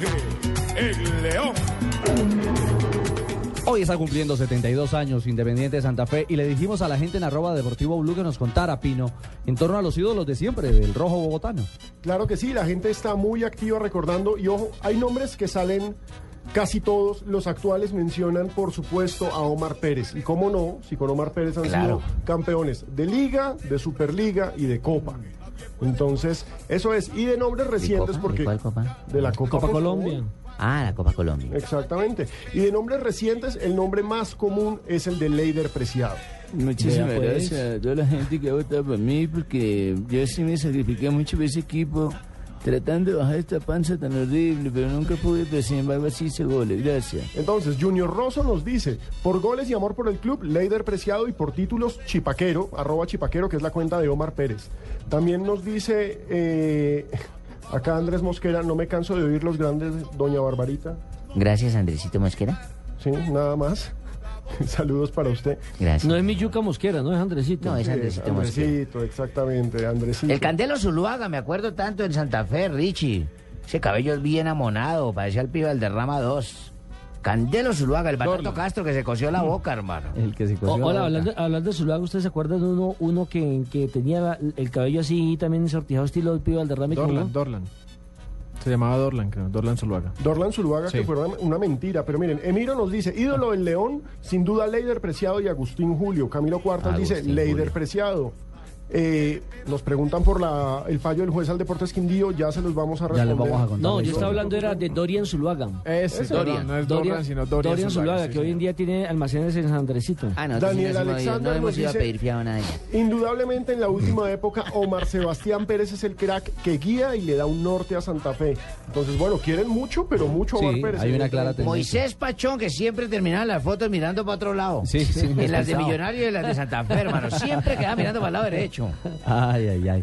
ruge el león. Hoy está cumpliendo 72 años Independiente de Santa Fe y le dijimos a la gente en arroba deportivo blue que nos contara, Pino, en torno a los ídolos de siempre del rojo bogotano. Claro que sí, la gente está muy activa recordando y ojo, hay nombres que salen casi todos, los actuales mencionan por supuesto a Omar Pérez y cómo no, si con Omar Pérez han Claro. sido campeones de liga, de superliga y de copa. Entonces, eso es, y de nombres recientes copa? porque ¿De cuál copa? de la Copa, Copa Colombia. Ah, la Copa Colombia. Exactamente. Y de nombres recientes, el nombre más común es el de Leider Preciado. Muchísimas pues. gracias a toda la gente que ha votado por mí, porque yo sí me sacrifiqué mucho por ese equipo, tratando de bajar esta panza tan horrible, pero nunca pude, pero sin embargo así hice goles. Gracias. Entonces, Junior Rosso nos dice, por goles y amor por el club, Leider Preciado y por títulos, Chipaquero, arroba Chipaquero, que es la cuenta de Omar Pérez. También nos dice, eh, acá Andrés Mosquera, no me canso de oír los grandes, Doña Barbarita. Gracias, Andresito Mosquera. Sí, nada más. Saludos para usted. Gracias. No es mi yuca mosquera, no es Andresito. No, es Sí, Andresito Mosquera. Andresito, exactamente, Andresito. El Candelo Zuluaga, me acuerdo tanto en Santa Fe, Richie. Ese cabello es bien amonado, parecía el pibe del derrama 2. Candelo Zuluaga, el Batato Castro que se cosió la boca, hermano. El que se O- cosió la hola, boca. hablando, hablando de Zuluaga, ¿ustedes se acuerdan de uno, uno que, que tenía el cabello así también ensortijado estilo del pibe Valderrama? y Dorlan, Dorlan. Se llamaba Dorlan, creo. Dorlan Zuluaga. Dorlan Zuluaga, Sí. que fue una, mentira. Pero miren, Emiro nos dice, ídolo del León, sin duda Leider Preciado y Agustín Julio. Camilo Cuartas dice, Leider. Preciado. Eh, nos preguntan por la, el fallo del juez al Deportes Quindío, ya se los vamos a responder. les vamos a contar. No, yo estaba hablando era de Dorian Zuluaga. Ese, Dorian. No es Dorlan, sino Dorian, Zuluaga, sí, que hoy en día tiene almacenes en San Andresito. Ah, no, Daniel no, Alexander no hemos ido a pedir fiado a nadie. Indudablemente en la última época, Omar Sebastián Pérez es el crack que guía y le da un norte a Santa Fe. Entonces, bueno, quieren mucho, pero mucho Omar Sí, Pérez. hay una clara tendencia. Moisés Pachón, que siempre terminaba las fotos mirando para otro lado. Sí, sí, En las de. Millonarios y en las de Santa Fe, hermano. Siempre quedaba mirando para el lado derecho. 哎呀呀！